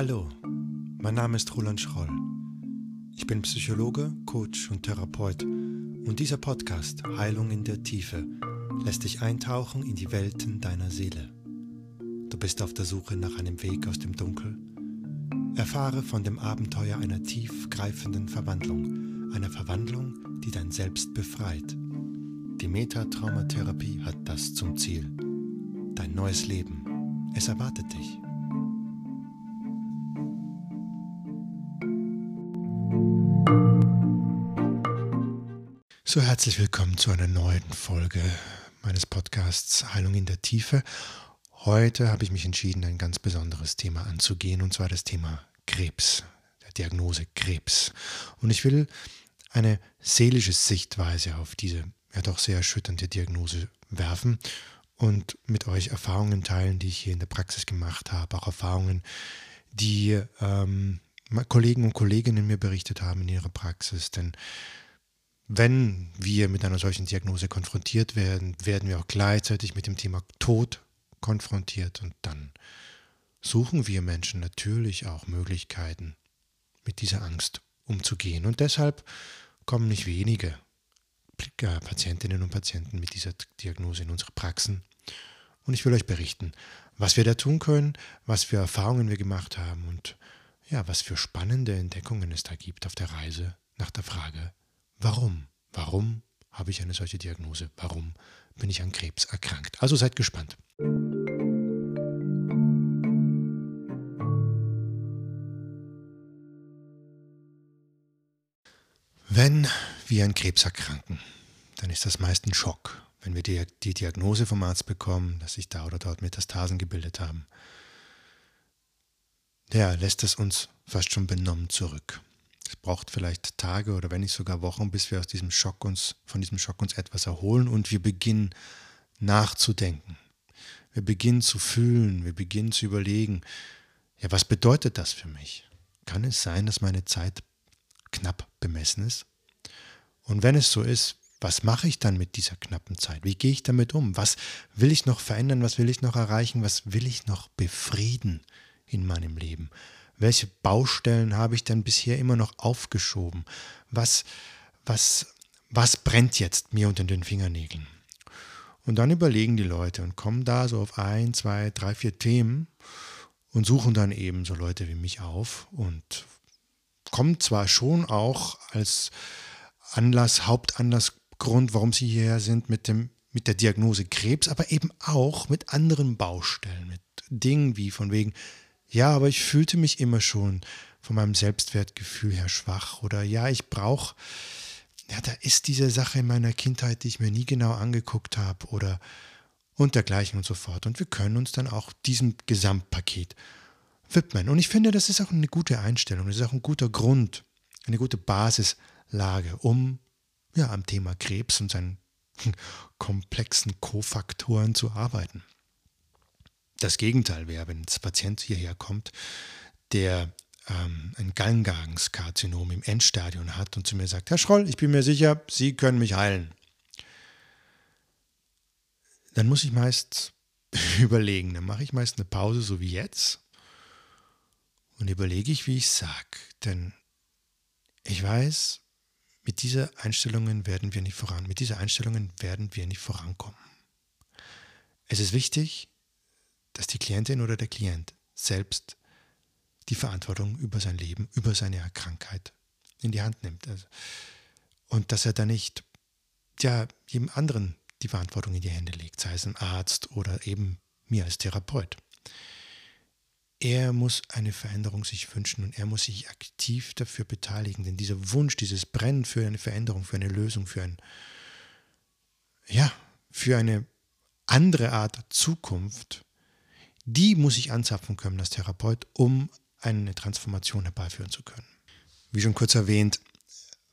Hallo, mein Name ist Roland Schroll. Ich bin Psychologe, Coach und Therapeut und dieser Podcast Heilung in der Tiefe lässt dich eintauchen in die Welten deiner Seele. Du bist auf der Suche nach einem Weg aus dem Dunkel? Erfahre von dem Abenteuer einer tiefgreifenden Verwandlung, einer Verwandlung, die dein Selbst befreit. Die Metatraumatherapie hat das zum Ziel. Dein neues Leben. Es erwartet dich. So herzlich willkommen zu einer neuen Folge meines Podcasts Heilung in der Tiefe. Heute habe ich mich entschieden, ein ganz besonderes Thema anzugehen, und zwar das Thema Krebs, der Diagnose Krebs. Und ich will eine seelische Sichtweise auf diese ja doch sehr erschütternde Diagnose werfen und mit euch Erfahrungen teilen, die ich hier in der Praxis gemacht habe, auch Erfahrungen, die ähm, Kollegen und Kolleginnen mir berichtet haben in ihrer Praxis. Denn wenn wir mit einer solchen Diagnose konfrontiert werden, werden wir auch gleichzeitig mit dem Thema Tod konfrontiert und dann suchen wir Menschen natürlich auch Möglichkeiten, mit dieser Angst umzugehen. Und deshalb kommen nicht wenige Patientinnen und Patienten mit dieser Diagnose in unsere Praxen. Und ich will euch berichten, was wir da tun können, was für Erfahrungen wir gemacht haben und ja, was für spannende Entdeckungen es da gibt auf der Reise nach der Frage, Warum? Warum habe ich eine solche Diagnose? Warum bin ich an Krebs erkrankt? Also seid gespannt. Wenn wir an Krebs erkranken, dann ist das meist ein Schock, wenn wir die, die Diagnose vom Arzt bekommen, dass sich da oder dort Metastasen gebildet haben. Der lässt es uns fast schon benommen zurück. Es braucht vielleicht Tage oder wenn nicht sogar Wochen, bis wir aus diesem Schock uns, von diesem Schock uns etwas erholen und wir beginnen nachzudenken. Wir beginnen zu fühlen, wir beginnen zu überlegen, ja, was bedeutet das für mich? Kann es sein, dass meine Zeit knapp bemessen ist? Und wenn es so ist, was mache ich dann mit dieser knappen Zeit? Wie gehe ich damit um? Was will ich noch verändern? Was will ich noch erreichen? Was will ich noch befrieden in meinem Leben? Welche Baustellen habe ich denn bisher immer noch aufgeschoben? Was, was, was brennt jetzt mir unter den Fingernägeln? Und dann überlegen die Leute und kommen da so auf ein, zwei, drei, vier Themen und suchen dann eben so Leute wie mich auf und kommen zwar schon auch als Anlass, Hauptanlassgrund, warum sie hierher sind, mit, dem, mit der Diagnose Krebs, aber eben auch mit anderen Baustellen, mit Dingen wie von wegen, ja, aber ich fühlte mich immer schon von meinem Selbstwertgefühl her schwach oder ja, ich brauche, ja, da ist diese Sache in meiner Kindheit, die ich mir nie genau angeguckt habe oder und dergleichen und so fort. Und wir können uns dann auch diesem Gesamtpaket widmen. Und ich finde, das ist auch eine gute Einstellung, das ist auch ein guter Grund, eine gute Basislage, um ja, am Thema Krebs und seinen komplexen Kofaktoren zu arbeiten. Das Gegenteil wäre, wenn ein Patient hierher kommt, der ähm, ein Gallengangskarzinom im Endstadium hat und zu mir sagt, Herr Schroll, ich bin mir sicher, Sie können mich heilen. Dann muss ich meist überlegen, dann mache ich meist eine Pause, so wie jetzt, und überlege ich, wie ich sage. Denn ich weiß, mit dieser Einstellungen werden wir nicht voran, mit dieser Einstellungen werden wir nicht vorankommen. Es ist wichtig, dass die Klientin oder der Klient selbst die Verantwortung über sein Leben, über seine Krankheit in die Hand nimmt. Also, und dass er da nicht ja, jedem anderen die Verantwortung in die Hände legt, sei es ein Arzt oder eben mir als Therapeut. Er muss eine Veränderung sich wünschen und er muss sich aktiv dafür beteiligen, denn dieser Wunsch, dieses Brennen für eine Veränderung, für eine Lösung, für ein, ja, für eine andere Art Zukunft, die muss ich anzapfen können als Therapeut, um eine Transformation herbeiführen zu können. Wie schon kurz erwähnt,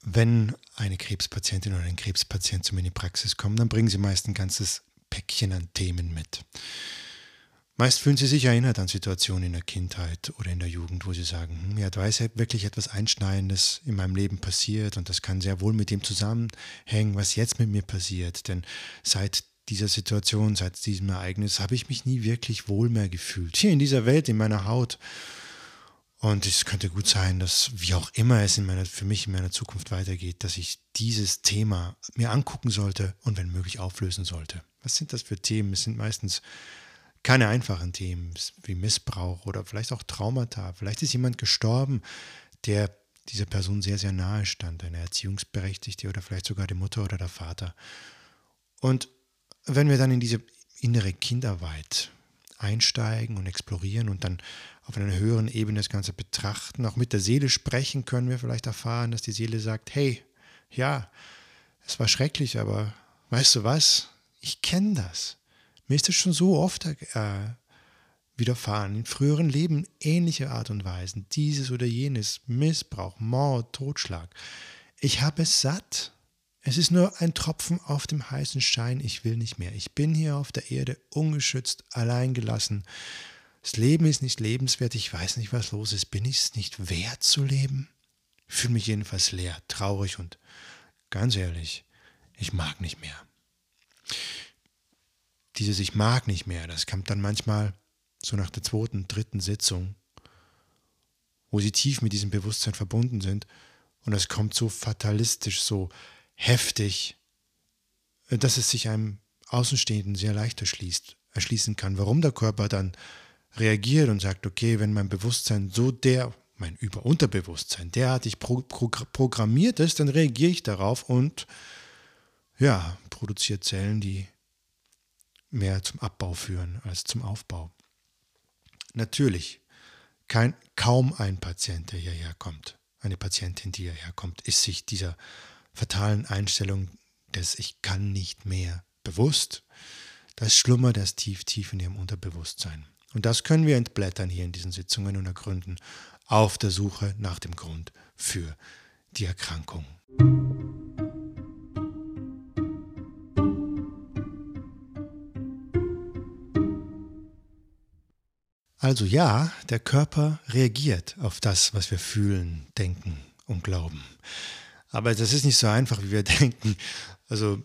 wenn eine Krebspatientin oder ein Krebspatient zu mir in die Praxis kommen, dann bringen sie meist ein ganzes Päckchen an Themen mit. Meist fühlen sie sich erinnert an Situationen in der Kindheit oder in der Jugend, wo sie sagen, hm, ja, da ist wirklich etwas Einschneidendes in meinem Leben passiert und das kann sehr wohl mit dem zusammenhängen, was jetzt mit mir passiert. Denn seit dieser Situation, seit diesem Ereignis, habe ich mich nie wirklich wohl mehr gefühlt. Hier in dieser Welt, in meiner Haut. Und es könnte gut sein, dass, wie auch immer es in meiner, für mich in meiner Zukunft weitergeht, dass ich dieses Thema mir angucken sollte und wenn möglich auflösen sollte. Was sind das für Themen? Es sind meistens keine einfachen Themen wie Missbrauch oder vielleicht auch Traumata. Vielleicht ist jemand gestorben, der dieser Person sehr, sehr nahe stand, eine Erziehungsberechtigte oder vielleicht sogar die Mutter oder der Vater. Und wenn wir dann in diese innere Kinderarbeit einsteigen und explorieren und dann auf einer höheren Ebene das Ganze betrachten, auch mit der Seele sprechen, können wir vielleicht erfahren, dass die Seele sagt, hey, ja, es war schrecklich, aber weißt du was, ich kenne das. Mir ist das schon so oft äh, widerfahren, in früheren Leben ähnliche Art und Weisen, dieses oder jenes, Missbrauch, Mord, Totschlag. Ich habe es satt. Es ist nur ein Tropfen auf dem heißen Stein, ich will nicht mehr. Ich bin hier auf der Erde ungeschützt, allein gelassen. Das Leben ist nicht lebenswert, ich weiß nicht, was los ist. Bin ich es nicht wert zu leben? Ich fühle mich jedenfalls leer, traurig und ganz ehrlich, ich mag nicht mehr. Dieses Ich mag nicht mehr, das kommt dann manchmal so nach der zweiten, dritten Sitzung, wo sie tief mit diesem Bewusstsein verbunden sind. Und es kommt so fatalistisch, so heftig, dass es sich einem Außenstehenden sehr leicht erschließt, erschließen kann, warum der Körper dann reagiert und sagt, okay, wenn mein Bewusstsein so der, mein Über-Unterbewusstsein derartig pro, pro, programmiert ist, dann reagiere ich darauf und ja, produziert Zellen, die mehr zum Abbau führen als zum Aufbau. Natürlich, kein, kaum ein Patient, der hierher kommt, eine Patientin, die hierher kommt, ist sich dieser fatalen Einstellung des Ich kann nicht mehr bewusst. Das schlummert erst tief, tief in ihrem Unterbewusstsein. Und das können wir entblättern hier in diesen Sitzungen und ergründen auf der Suche nach dem Grund für die Erkrankung. Also ja, der Körper reagiert auf das, was wir fühlen, denken und glauben. Aber das ist nicht so einfach, wie wir denken. Also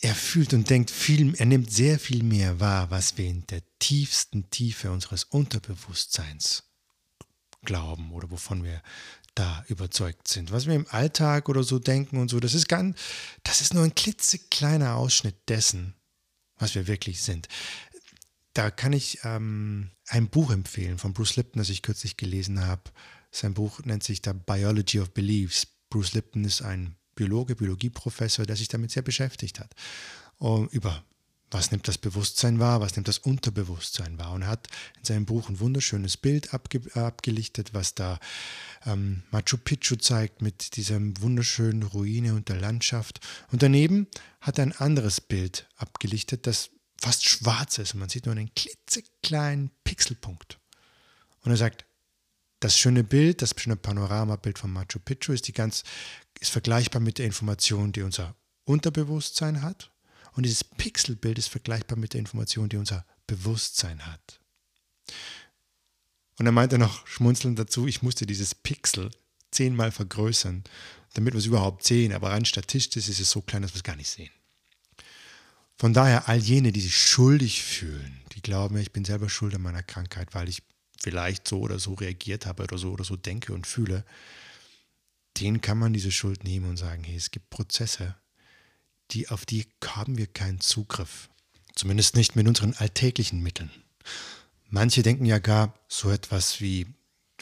er fühlt und denkt viel, er nimmt sehr viel mehr wahr, was wir in der tiefsten Tiefe unseres Unterbewusstseins glauben oder wovon wir da überzeugt sind. Was wir im Alltag oder so denken und so, das ist ganz, das ist nur ein klitzekleiner Ausschnitt dessen, was wir wirklich sind. Da kann ich ähm, ein Buch empfehlen von Bruce Lipton, das ich kürzlich gelesen habe. Sein Buch nennt sich The Biology of Beliefs. Bruce Lipton ist ein Biologe, Biologieprofessor, der sich damit sehr beschäftigt hat. Um, über was nimmt das Bewusstsein wahr, was nimmt das Unterbewusstsein wahr. Und er hat in seinem Buch ein wunderschönes Bild abge abgelichtet, was da ähm, Machu Picchu zeigt mit dieser wunderschönen Ruine und der Landschaft. Und daneben hat er ein anderes Bild abgelichtet, das fast schwarz ist und man sieht nur einen klitzekleinen Pixelpunkt. Und er sagt, das schöne Bild, das schöne Panoramabild von Machu Picchu ist, die ganz, ist vergleichbar mit der Information, die unser Unterbewusstsein hat. Und dieses Pixelbild ist vergleichbar mit der Information, die unser Bewusstsein hat. Und er meinte noch schmunzelnd dazu, ich musste dieses Pixel zehnmal vergrößern, damit wir es überhaupt sehen. Aber rein statistisch ist es so klein, dass wir es gar nicht sehen. Von daher all jene, die sich schuldig fühlen, die glauben, ich bin selber schuld an meiner Krankheit, weil ich vielleicht so oder so reagiert habe oder so oder so denke und fühle, denen kann man diese Schuld nehmen und sagen, hey, es gibt Prozesse, die, auf die haben wir keinen Zugriff. Zumindest nicht mit unseren alltäglichen Mitteln. Manche denken ja gar, so etwas wie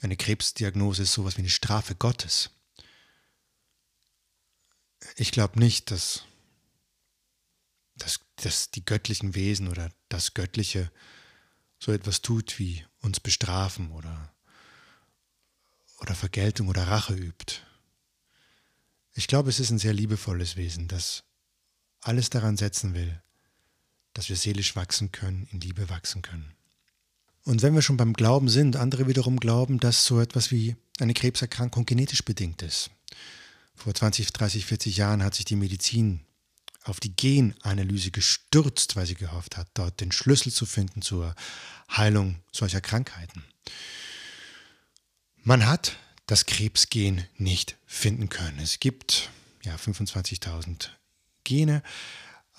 eine Krebsdiagnose ist sowas wie eine Strafe Gottes. Ich glaube nicht, dass dass, dass die göttlichen Wesen oder das Göttliche so etwas tut wie uns bestrafen oder, oder Vergeltung oder Rache übt. Ich glaube, es ist ein sehr liebevolles Wesen, das alles daran setzen will, dass wir seelisch wachsen können, in Liebe wachsen können. Und wenn wir schon beim Glauben sind, andere wiederum glauben, dass so etwas wie eine Krebserkrankung genetisch bedingt ist. Vor 20, 30, 40 Jahren hat sich die Medizin auf die Genanalyse gestürzt, weil sie gehofft hat, dort den Schlüssel zu finden zur Heilung solcher Krankheiten. Man hat das Krebsgen nicht finden können. Es gibt ja 25.000 Gene.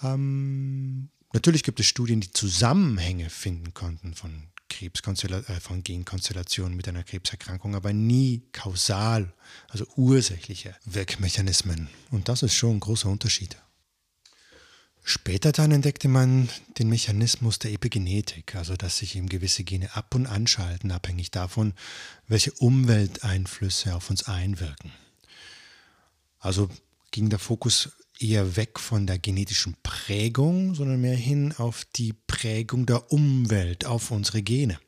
Ähm, Natürlich gibt es Studien, die Zusammenhänge finden konnten von, äh, von Genkonstellationen mit einer Krebserkrankung, aber nie kausal, also ursächliche Wirkmechanismen. Und das ist schon ein großer Unterschied. Später dann entdeckte man den Mechanismus der Epigenetik, also dass sich eben gewisse Gene ab und anschalten, abhängig davon, welche Umwelteinflüsse auf uns einwirken. Also ging der Fokus eher weg von der genetischen Prägung, sondern mehr hin auf die Prägung der Umwelt, auf unsere Gene.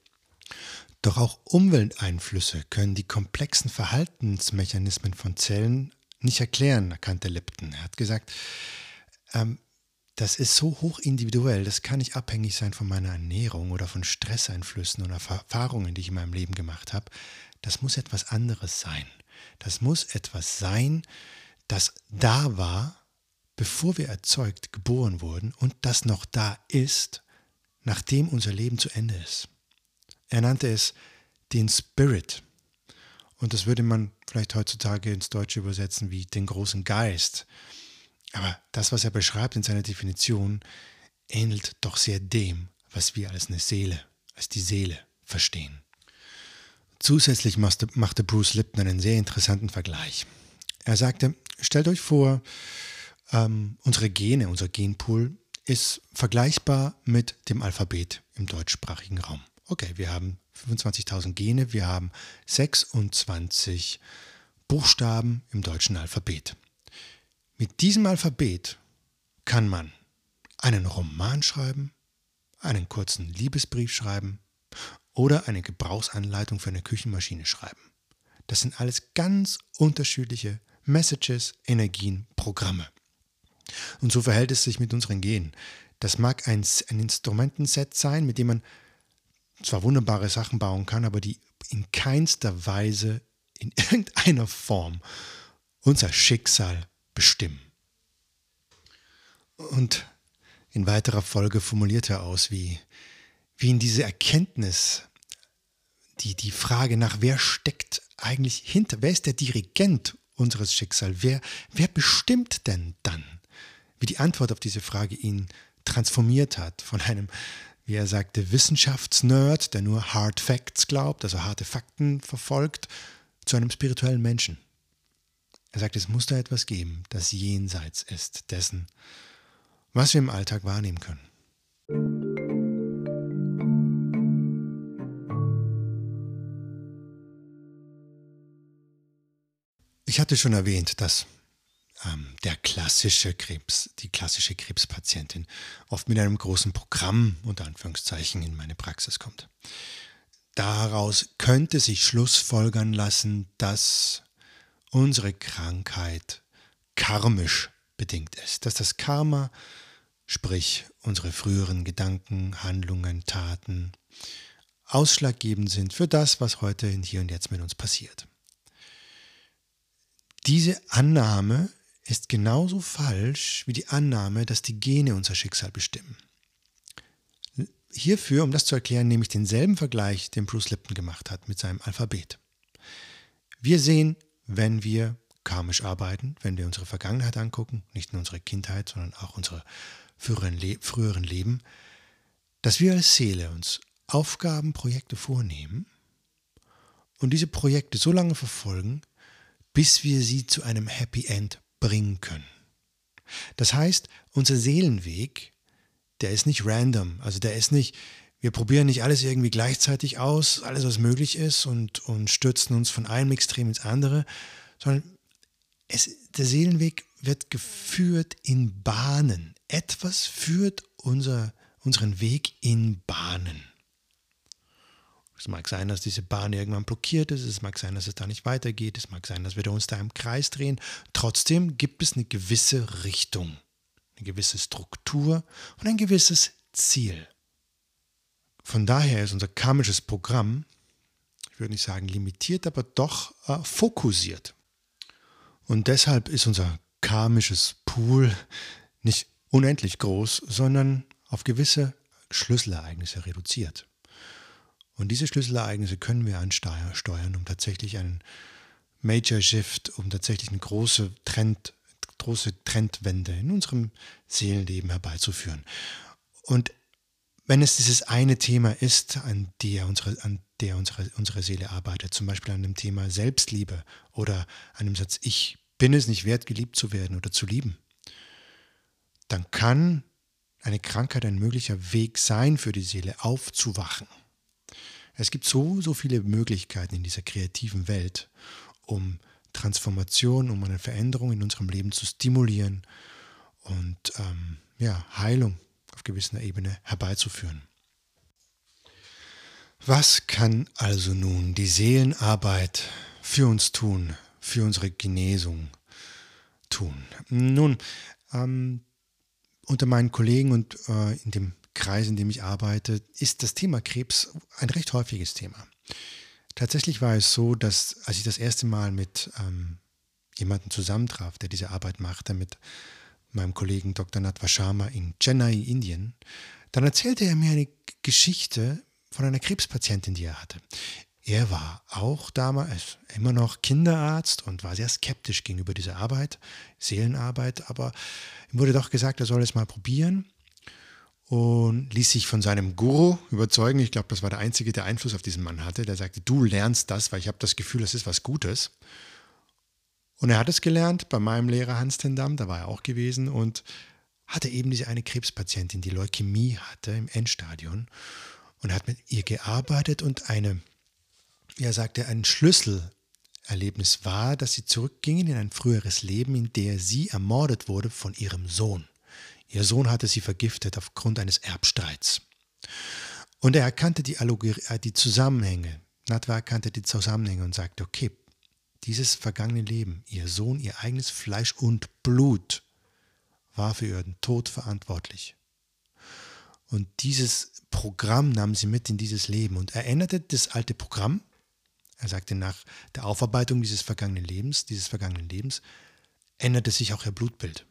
Doch auch Umwelteinflüsse können die komplexen Verhaltensmechanismen von Zellen nicht erklären, erkannte Lipton. Er hat gesagt, ähm, das ist so hoch individuell, das kann nicht abhängig sein von meiner Ernährung oder von Stresseinflüssen oder Erfahrungen, die ich in meinem Leben gemacht habe. Das muss etwas anderes sein. Das muss etwas sein, das da war, bevor wir erzeugt, geboren wurden und das noch da ist, nachdem unser Leben zu Ende ist. Er nannte es den Spirit. Und das würde man vielleicht heutzutage ins Deutsche übersetzen wie den großen Geist. Aber das, was er beschreibt in seiner Definition, ähnelt doch sehr dem, was wir als eine Seele, als die Seele verstehen. Zusätzlich machte Bruce Lipton einen sehr interessanten Vergleich. Er sagte, stellt euch vor, ähm, unsere Gene, unser Genpool ist vergleichbar mit dem Alphabet im deutschsprachigen Raum. Okay, wir haben 25.000 Gene, wir haben 26 Buchstaben im deutschen Alphabet. Mit diesem Alphabet kann man einen Roman schreiben, einen kurzen Liebesbrief schreiben oder eine Gebrauchsanleitung für eine Küchenmaschine schreiben. Das sind alles ganz unterschiedliche Messages, Energien, Programme. Und so verhält es sich mit unseren Genen. Das mag ein, ein Instrumentenset sein, mit dem man zwar wunderbare Sachen bauen kann, aber die in keinster Weise, in irgendeiner Form unser Schicksal bestimmen. Und in weiterer Folge formuliert er aus, wie, wie in diese Erkenntnis die, die Frage nach, wer steckt eigentlich hinter, wer ist der Dirigent unseres Schicksals, wer, wer bestimmt denn dann? Wie die Antwort auf diese Frage ihn transformiert hat von einem, wie er sagte, Wissenschaftsnerd, der nur Hard Facts glaubt, also harte Fakten verfolgt, zu einem spirituellen Menschen. Er sagt, es muss da etwas geben, das jenseits ist dessen, was wir im Alltag wahrnehmen können. Ich hatte schon erwähnt, dass ähm, der klassische Krebs, die klassische Krebspatientin oft mit einem großen Programm unter Anführungszeichen in meine Praxis kommt. Daraus könnte sich schlussfolgern lassen, dass unsere Krankheit karmisch bedingt ist, dass das Karma, sprich unsere früheren Gedanken, Handlungen, Taten, ausschlaggebend sind für das, was heute in hier und jetzt mit uns passiert. Diese Annahme ist genauso falsch wie die Annahme, dass die Gene unser Schicksal bestimmen. Hierfür, um das zu erklären, nehme ich denselben Vergleich, den Bruce Lipton gemacht hat mit seinem Alphabet. Wir sehen wenn wir karmisch arbeiten, wenn wir unsere Vergangenheit angucken, nicht nur unsere Kindheit, sondern auch unsere früheren, Le früheren Leben, dass wir als Seele uns Aufgaben, Projekte vornehmen und diese Projekte so lange verfolgen, bis wir sie zu einem Happy End bringen können. Das heißt, unser Seelenweg, der ist nicht random, also der ist nicht, wir probieren nicht alles irgendwie gleichzeitig aus, alles was möglich ist und, und stürzen uns von einem Extrem ins andere, sondern es, der Seelenweg wird geführt in Bahnen. Etwas führt unser, unseren Weg in Bahnen. Es mag sein, dass diese Bahn irgendwann blockiert ist, es mag sein, dass es da nicht weitergeht, es mag sein, dass wir uns da im Kreis drehen. Trotzdem gibt es eine gewisse Richtung, eine gewisse Struktur und ein gewisses Ziel. Von daher ist unser karmisches Programm, ich würde nicht sagen limitiert, aber doch äh, fokussiert. Und deshalb ist unser karmisches Pool nicht unendlich groß, sondern auf gewisse Schlüsselereignisse reduziert. Und diese Schlüsselereignisse können wir ansteuern, um tatsächlich einen Major Shift, um tatsächlich eine große Trend, große Trendwende in unserem Seelenleben herbeizuführen. Und wenn es dieses eine Thema ist, an der unsere, an der unsere, unsere Seele arbeitet, zum Beispiel an dem Thema Selbstliebe oder an dem Satz, ich bin es nicht wert, geliebt zu werden oder zu lieben, dann kann eine Krankheit ein möglicher Weg sein für die Seele, aufzuwachen. Es gibt so, so viele Möglichkeiten in dieser kreativen Welt, um Transformation, um eine Veränderung in unserem Leben zu stimulieren und ähm, ja, Heilung auf gewisser Ebene herbeizuführen. Was kann also nun die Seelenarbeit für uns tun, für unsere Genesung tun? Nun, ähm, unter meinen Kollegen und äh, in dem Kreis, in dem ich arbeite, ist das Thema Krebs ein recht häufiges Thema. Tatsächlich war es so, dass als ich das erste Mal mit ähm, jemandem zusammentraf, der diese Arbeit machte, mit meinem Kollegen Dr. Natwa Sharma in Chennai, Indien, dann erzählte er mir eine Geschichte von einer Krebspatientin, die er hatte. Er war auch damals immer noch Kinderarzt und war sehr skeptisch gegenüber dieser Arbeit, Seelenarbeit, aber ihm wurde doch gesagt, er soll es mal probieren und ließ sich von seinem Guru überzeugen. Ich glaube, das war der einzige, der Einfluss auf diesen Mann hatte. Der sagte, du lernst das, weil ich habe das Gefühl, das ist was Gutes. Und er hat es gelernt bei meinem Lehrer Hans Tendam, da war er auch gewesen und hatte eben diese eine Krebspatientin, die Leukämie hatte im Endstadion und hat mit ihr gearbeitet und eine, er sagte, ein Schlüsselerlebnis war, dass sie zurückgingen in ein früheres Leben, in der sie ermordet wurde von ihrem Sohn. Ihr Sohn hatte sie vergiftet aufgrund eines Erbstreits. Und er erkannte die, Allogerie, äh, die Zusammenhänge. Natwa erkannte die Zusammenhänge und sagte, okay, dieses vergangene Leben, ihr Sohn, ihr eigenes Fleisch und Blut, war für ihren Tod verantwortlich. Und dieses Programm nahm sie mit in dieses Leben und er änderte das alte Programm. Er sagte, nach der Aufarbeitung dieses vergangenen Lebens, dieses vergangenen Lebens, änderte sich auch ihr Blutbild.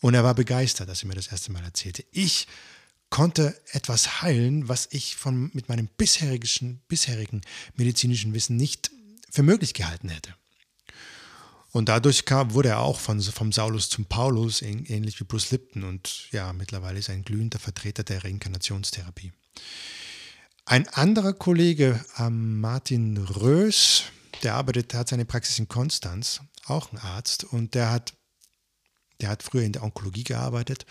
Und er war begeistert, als er mir das erste Mal erzählte. Ich konnte etwas heilen, was ich von, mit meinem bisherigen, bisherigen medizinischen Wissen nicht für möglich gehalten hätte. Und dadurch kam, wurde er auch von, vom Saulus zum Paulus, ähnlich wie Bruce Lipton. Und ja, mittlerweile ist er ein glühender Vertreter der Reinkarnationstherapie. Ein anderer Kollege, ähm, Martin Rös, der arbeitet, hat seine Praxis in Konstanz, auch ein Arzt, und der hat der hat früher in der Onkologie gearbeitet,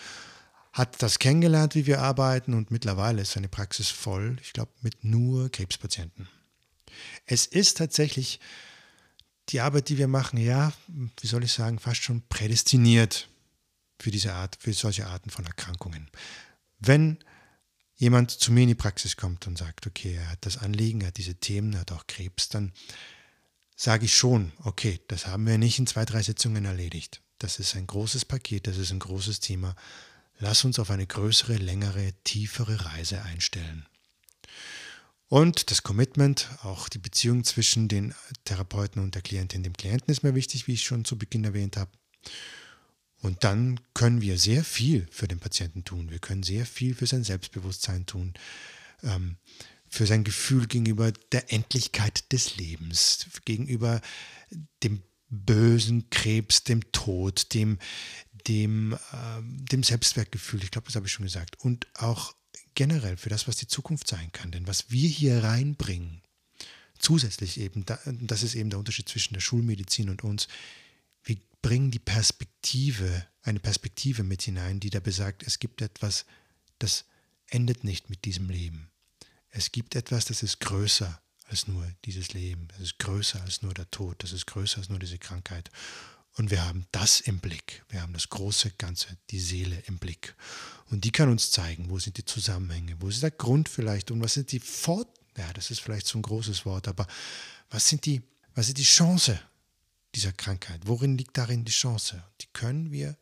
hat das kennengelernt, wie wir arbeiten und mittlerweile ist seine Praxis voll, ich glaube, mit nur Krebspatienten. Es ist tatsächlich die Arbeit, die wir machen, ja, wie soll ich sagen, fast schon prädestiniert für diese Art, für solche Arten von Erkrankungen. Wenn jemand zu mir in die Praxis kommt und sagt, okay, er hat das Anliegen, er hat diese Themen, er hat auch Krebs, dann sage ich schon, okay, das haben wir nicht in zwei, drei Sitzungen erledigt. Das ist ein großes Paket, das ist ein großes Thema. Lass uns auf eine größere, längere, tiefere Reise einstellen. Und das Commitment, auch die Beziehung zwischen den Therapeuten und der Klientin, dem Klienten ist mir wichtig, wie ich schon zu Beginn erwähnt habe. Und dann können wir sehr viel für den Patienten tun. Wir können sehr viel für sein Selbstbewusstsein tun, ähm, für sein Gefühl gegenüber der Endlichkeit des Lebens, gegenüber dem bösen Krebs, dem Tod, dem, dem, äh, dem Selbstwertgefühl, ich glaube, das habe ich schon gesagt, und auch generell für das, was die Zukunft sein kann. Denn was wir hier reinbringen, zusätzlich eben, das ist eben der Unterschied zwischen der Schulmedizin und uns, wir bringen die Perspektive, eine Perspektive mit hinein, die da besagt, es gibt etwas, das endet nicht mit diesem Leben. Es gibt etwas, das ist größer als nur dieses Leben. Es ist größer als nur der Tod. Das ist größer als nur diese Krankheit. Und wir haben das im Blick. Wir haben das große Ganze, die Seele im Blick. Und die kann uns zeigen, wo sind die Zusammenhänge, wo ist der Grund vielleicht und was sind die Fort, ja, das ist vielleicht so ein großes Wort, aber was sind die, was ist die Chance dieser Krankheit? Worin liegt darin die Chance? Die können wir,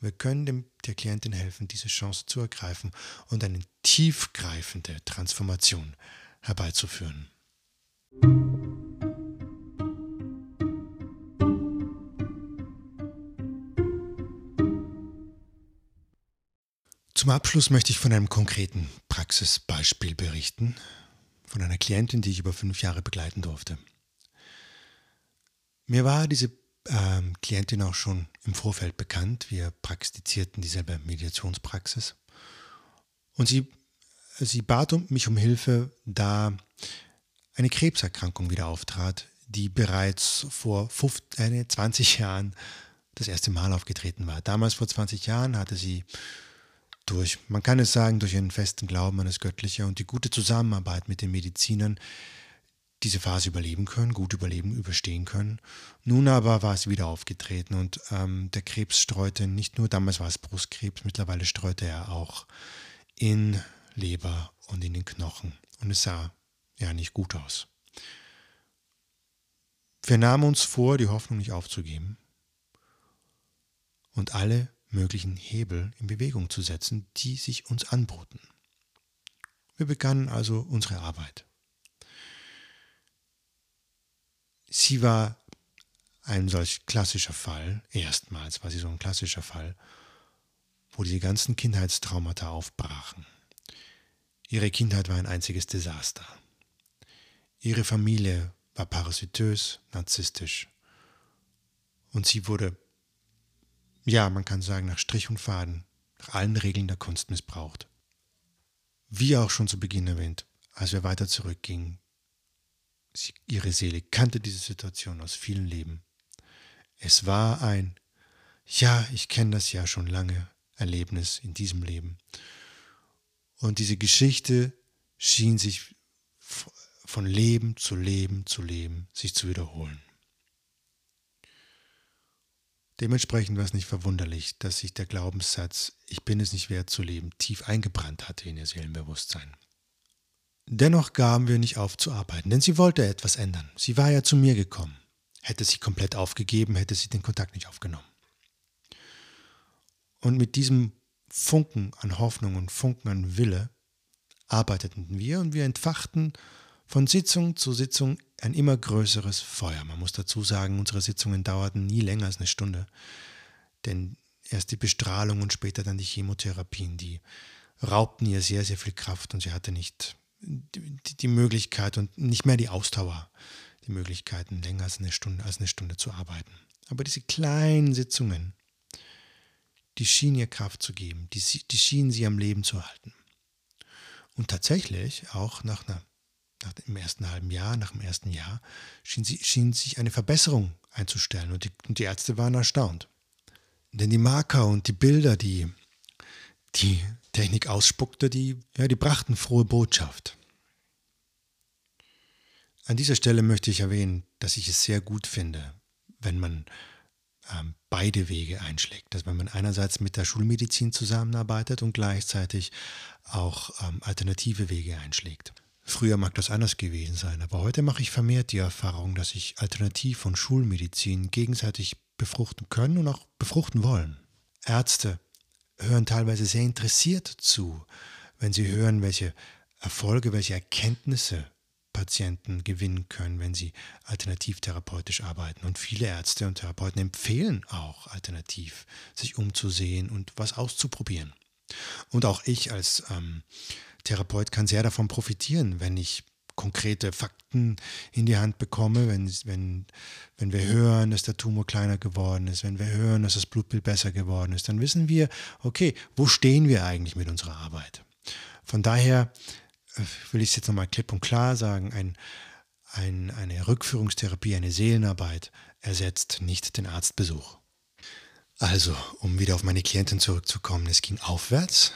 wir können dem, der Klientin helfen, diese Chance zu ergreifen und eine tiefgreifende Transformation herbeizuführen. Zum Abschluss möchte ich von einem konkreten Praxisbeispiel berichten, von einer Klientin, die ich über fünf Jahre begleiten durfte. Mir war diese ähm, Klientin auch schon im Vorfeld bekannt. Wir praktizierten dieselbe Mediationspraxis. Und sie, sie bat mich um Hilfe, da eine Krebserkrankung wieder auftrat, die bereits vor 50, 20 äh, Jahren das erste Mal aufgetreten war. Damals vor 20 Jahren hatte sie durch, man kann es sagen, durch ihren festen Glauben an das Göttliche und die gute Zusammenarbeit mit den Medizinern diese Phase überleben können, gut überleben, überstehen können. Nun aber war es wieder aufgetreten und ähm, der Krebs streute nicht nur, damals war es Brustkrebs, mittlerweile streute er auch in Leber und in den Knochen und es sah ja nicht gut aus. Wir nahmen uns vor, die Hoffnung nicht aufzugeben und alle möglichen Hebel in Bewegung zu setzen, die sich uns anboten. Wir begannen also unsere Arbeit. Sie war ein solch klassischer Fall, erstmals war sie so ein klassischer Fall, wo die ganzen Kindheitstraumata aufbrachen. Ihre Kindheit war ein einziges Desaster. Ihre Familie war parasitös, narzisstisch. Und sie wurde ja, man kann sagen, nach Strich und Faden, nach allen Regeln der Kunst missbraucht. Wie auch schon zu Beginn erwähnt, als wir weiter zurückgingen, sie, ihre Seele kannte diese Situation aus vielen Leben. Es war ein, ja, ich kenne das ja schon lange, Erlebnis in diesem Leben. Und diese Geschichte schien sich von Leben zu Leben zu Leben sich zu wiederholen. Dementsprechend war es nicht verwunderlich, dass sich der Glaubenssatz Ich bin es nicht wert zu leben tief eingebrannt hatte in ihr Seelenbewusstsein. Dennoch gaben wir nicht auf zu arbeiten, denn sie wollte etwas ändern. Sie war ja zu mir gekommen. Hätte sie komplett aufgegeben, hätte sie den Kontakt nicht aufgenommen. Und mit diesem Funken an Hoffnung und Funken an Wille arbeiteten wir und wir entfachten von Sitzung zu Sitzung ein immer größeres Feuer. Man muss dazu sagen, unsere Sitzungen dauerten nie länger als eine Stunde. Denn erst die Bestrahlung und später dann die Chemotherapien, die raubten ihr sehr, sehr viel Kraft und sie hatte nicht die, Möglichkeit und nicht mehr die Ausdauer, die Möglichkeiten, länger als eine Stunde, als eine Stunde zu arbeiten. Aber diese kleinen Sitzungen, die schienen ihr Kraft zu geben, die, die schienen sie am Leben zu halten. Und tatsächlich, auch nach einer nach dem ersten halben Jahr, nach dem ersten Jahr, schien, sie, schien sich eine Verbesserung einzustellen und die, und die Ärzte waren erstaunt. Denn die Marker und die Bilder, die die Technik ausspuckte, die, ja, die brachten frohe Botschaft. An dieser Stelle möchte ich erwähnen, dass ich es sehr gut finde, wenn man ähm, beide Wege einschlägt. Dass man einerseits mit der Schulmedizin zusammenarbeitet und gleichzeitig auch ähm, alternative Wege einschlägt. Früher mag das anders gewesen sein, aber heute mache ich vermehrt die Erfahrung, dass sich Alternativ- von Schulmedizin gegenseitig befruchten können und auch befruchten wollen. Ärzte hören teilweise sehr interessiert zu, wenn sie hören, welche Erfolge, welche Erkenntnisse Patienten gewinnen können, wenn sie alternativtherapeutisch arbeiten. Und viele Ärzte und Therapeuten empfehlen auch alternativ, sich umzusehen und was auszuprobieren. Und auch ich als ähm, Therapeut kann sehr davon profitieren, wenn ich konkrete Fakten in die Hand bekomme, wenn, wenn, wenn wir hören, dass der Tumor kleiner geworden ist, wenn wir hören, dass das Blutbild besser geworden ist, dann wissen wir, okay, wo stehen wir eigentlich mit unserer Arbeit? Von daher äh, will ich es jetzt nochmal klipp und klar sagen, ein, ein, eine Rückführungstherapie, eine Seelenarbeit ersetzt nicht den Arztbesuch. Also, um wieder auf meine Klientin zurückzukommen, es ging aufwärts,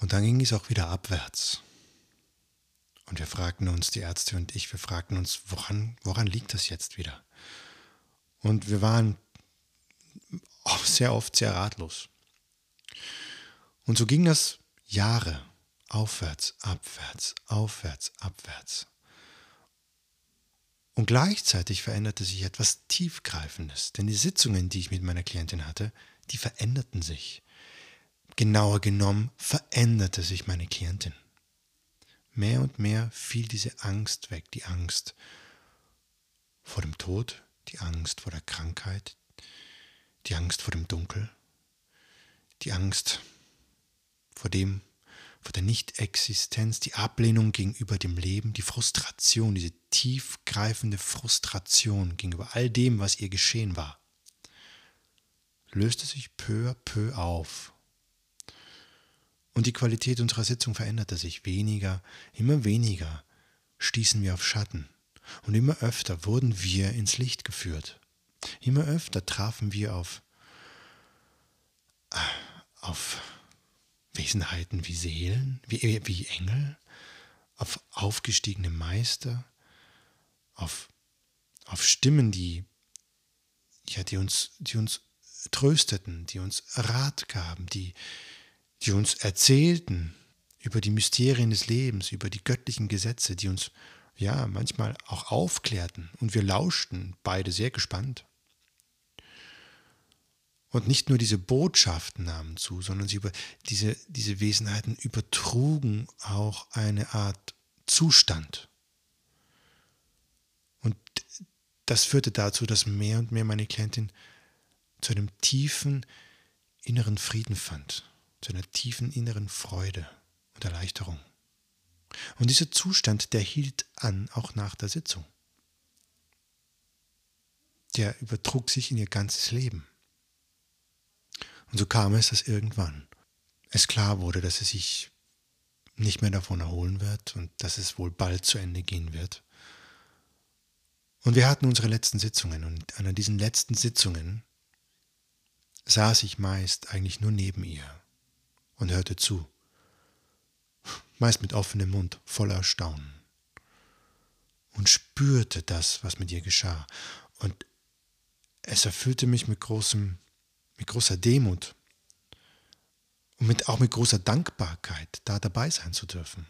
und dann ging es auch wieder abwärts. Und wir fragten uns, die Ärzte und ich, wir fragten uns, woran, woran liegt das jetzt wieder? Und wir waren sehr oft sehr ratlos. Und so ging das Jahre aufwärts, abwärts, aufwärts, abwärts. Und gleichzeitig veränderte sich etwas Tiefgreifendes, denn die Sitzungen, die ich mit meiner Klientin hatte, die veränderten sich. Genauer genommen veränderte sich meine Klientin. Mehr und mehr fiel diese Angst weg, die Angst vor dem Tod, die Angst vor der Krankheit, die Angst vor dem Dunkel, die Angst vor dem, vor der Nichtexistenz, die Ablehnung gegenüber dem Leben, die Frustration, diese tiefgreifende Frustration gegenüber all dem, was ihr geschehen war, löste sich peu à peu auf Und die Qualität unserer Sitzung veränderte sich weniger, immer weniger stießen wir auf Schatten und immer öfter wurden wir ins Licht geführt. Immer öfter trafen wir auf, auf Wesenheiten wie Seelen, wie, wie Engel, auf aufgestiegene Meister, auf, auf Stimmen, die, ja, die, uns, die uns trösteten, die uns Rat gaben, die, die uns erzählten über die Mysterien des Lebens, über die göttlichen Gesetze, die uns ja manchmal auch aufklärten und wir lauschten beide sehr gespannt. Und nicht nur diese Botschaften nahmen zu, sondern sie über diese, diese Wesenheiten übertrugen auch eine Art Zustand. Und das führte dazu, dass mehr und mehr meine Klientin zu einem tiefen inneren Frieden fand, zu einer tiefen inneren Freude und Erleichterung. Und dieser Zustand, der hielt an, auch nach der Sitzung. Der übertrug sich in ihr ganzes Leben. Und so kam es, dass irgendwann es klar wurde, dass sie sich nicht mehr davon erholen wird und dass es wohl bald zu Ende gehen wird. Und wir hatten unsere letzten Sitzungen und an diesen letzten Sitzungen saß ich meist eigentlich nur neben ihr und hörte zu, meist mit offenem Mund, voller Erstaunen, und spürte das, was mit ihr geschah. Und es erfüllte mich mit, großem, mit großer Demut und mit, auch mit großer Dankbarkeit, da dabei sein zu dürfen.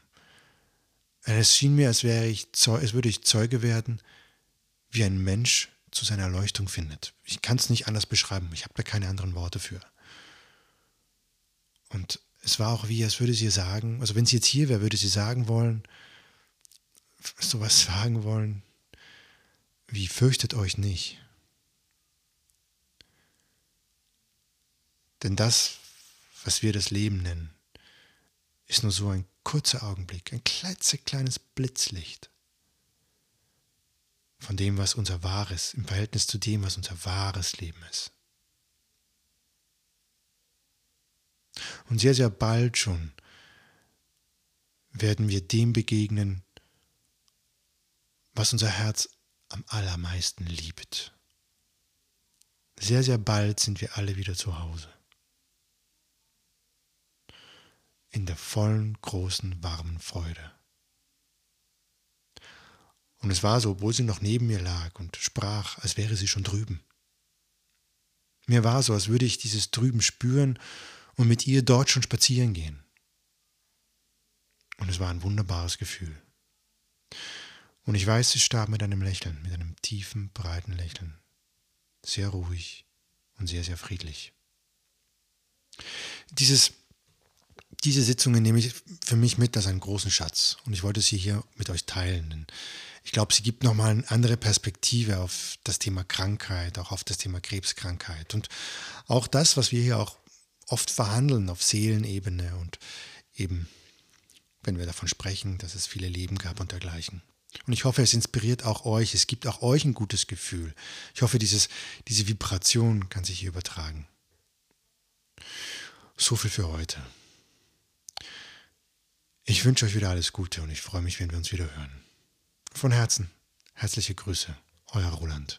Es schien mir, als, wäre ich, als würde ich Zeuge werden, wie ein Mensch zu seiner Erleuchtung findet. Ich kann es nicht anders beschreiben, ich habe da keine anderen Worte für. Und es war auch wie, als würde sie sagen, also wenn sie jetzt hier wäre, würde sie sagen wollen, sowas sagen wollen, wie fürchtet euch nicht. Denn das, was wir das Leben nennen, ist nur so ein kurzer Augenblick, ein klitzekleines Blitzlicht von dem, was unser wahres, im Verhältnis zu dem, was unser wahres Leben ist. Und sehr, sehr bald schon werden wir dem begegnen, was unser Herz am allermeisten liebt. Sehr, sehr bald sind wir alle wieder zu Hause. In der vollen, großen, warmen Freude. Und es war so, obwohl sie noch neben mir lag und sprach, als wäre sie schon drüben. Mir war so, als würde ich dieses Drüben spüren und mit ihr dort schon spazieren gehen. Und es war ein wunderbares Gefühl. Und ich weiß, sie starb mit einem Lächeln, mit einem tiefen, breiten Lächeln. Sehr ruhig und sehr, sehr friedlich. Dieses diese Sitzungen nehme ich für mich mit als einen großen Schatz und ich wollte sie hier mit euch teilen. Ich glaube, sie gibt nochmal eine andere Perspektive auf das Thema Krankheit, auch auf das Thema Krebskrankheit und auch das, was wir hier auch oft verhandeln auf Seelenebene und eben, wenn wir davon sprechen, dass es viele Leben gab und dergleichen. Und ich hoffe, es inspiriert auch euch, es gibt auch euch ein gutes Gefühl. Ich hoffe, dieses, diese Vibration kann sich hier übertragen. So viel für heute. Ich wünsche euch wieder alles Gute und ich freue mich, wenn wir uns wieder hören. Von Herzen, herzliche Grüße, euer Roland.